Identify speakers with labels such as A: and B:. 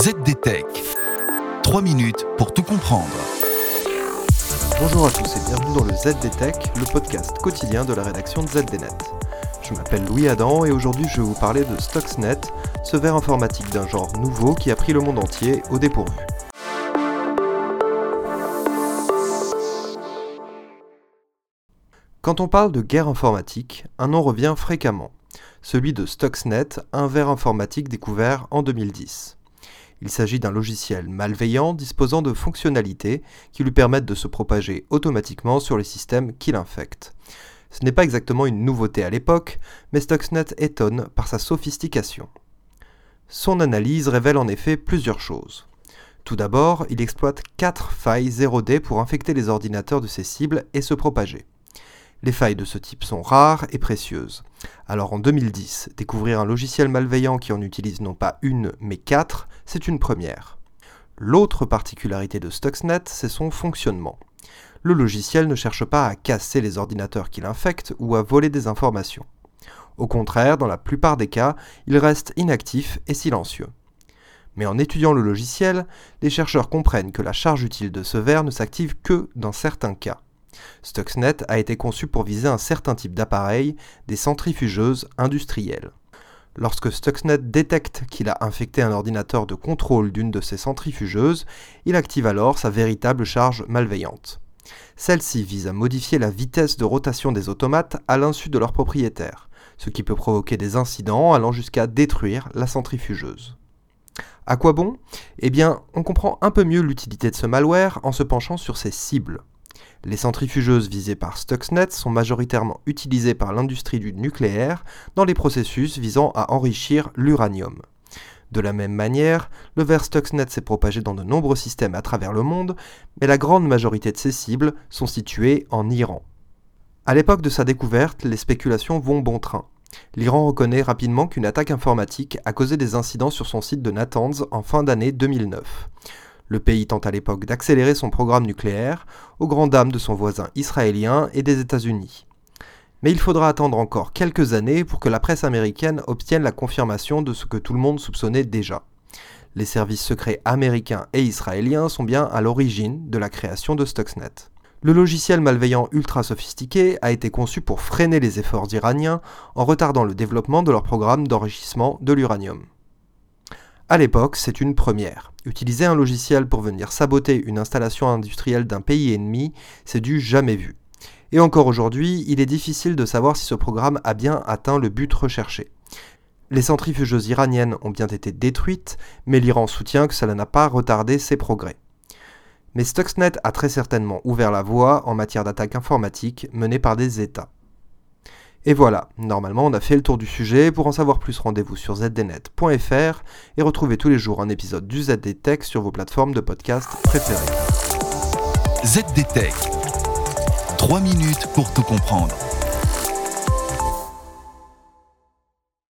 A: ZDTech. 3 minutes pour tout comprendre.
B: Bonjour à tous et bienvenue dans le ZDTech, le podcast quotidien de la rédaction de ZDNet. Je m'appelle Louis Adam et aujourd'hui je vais vous parler de Stuxnet, ce verre informatique d'un genre nouveau qui a pris le monde entier au dépourvu. Quand on parle de guerre informatique, un nom revient fréquemment, celui de Stuxnet, un verre informatique découvert en 2010. Il s'agit d'un logiciel malveillant disposant de fonctionnalités qui lui permettent de se propager automatiquement sur les systèmes qu'il infecte. Ce n'est pas exactement une nouveauté à l'époque, mais Stuxnet étonne par sa sophistication. Son analyse révèle en effet plusieurs choses. Tout d'abord, il exploite 4 failles 0D pour infecter les ordinateurs de ses cibles et se propager. Les failles de ce type sont rares et précieuses. Alors en 2010, découvrir un logiciel malveillant qui en utilise non pas une mais quatre, c'est une première. L'autre particularité de Stuxnet, c'est son fonctionnement. Le logiciel ne cherche pas à casser les ordinateurs qu'il infecte ou à voler des informations. Au contraire, dans la plupart des cas, il reste inactif et silencieux. Mais en étudiant le logiciel, les chercheurs comprennent que la charge utile de ce verre ne s'active que dans certains cas. Stuxnet a été conçu pour viser un certain type d'appareil, des centrifugeuses industrielles. Lorsque Stuxnet détecte qu'il a infecté un ordinateur de contrôle d'une de ces centrifugeuses, il active alors sa véritable charge malveillante. Celle-ci vise à modifier la vitesse de rotation des automates à l'insu de leur propriétaire, ce qui peut provoquer des incidents allant jusqu'à détruire la centrifugeuse. À quoi bon? Eh bien, on comprend un peu mieux l'utilité de ce malware en se penchant sur ses cibles. Les centrifugeuses visées par Stuxnet sont majoritairement utilisées par l'industrie du nucléaire dans les processus visant à enrichir l'uranium. De la même manière, le verre Stuxnet s'est propagé dans de nombreux systèmes à travers le monde, mais la grande majorité de ses cibles sont situées en Iran. À l'époque de sa découverte, les spéculations vont bon train. L'Iran reconnaît rapidement qu'une attaque informatique a causé des incidents sur son site de Natanz en fin d'année 2009. Le pays tente à l'époque d'accélérer son programme nucléaire, aux grandes dames de son voisin israélien et des États-Unis. Mais il faudra attendre encore quelques années pour que la presse américaine obtienne la confirmation de ce que tout le monde soupçonnait déjà. Les services secrets américains et israéliens sont bien à l'origine de la création de Stuxnet. Le logiciel malveillant ultra sophistiqué a été conçu pour freiner les efforts iraniens en retardant le développement de leur programme d'enrichissement de l'uranium. À l'époque, c'est une première. Utiliser un logiciel pour venir saboter une installation industrielle d'un pays ennemi, c'est du jamais vu. Et encore aujourd'hui, il est difficile de savoir si ce programme a bien atteint le but recherché. Les centrifugeuses iraniennes ont bien été détruites, mais l'Iran soutient que cela n'a pas retardé ses progrès. Mais Stuxnet a très certainement ouvert la voie en matière d'attaques informatiques menées par des États. Et voilà, normalement on a fait le tour du sujet. Pour en savoir plus, rendez-vous sur zdnet.fr et retrouvez tous les jours un épisode du ZDTech sur vos plateformes de podcast préférées.
A: ZDTech. 3 minutes pour tout comprendre.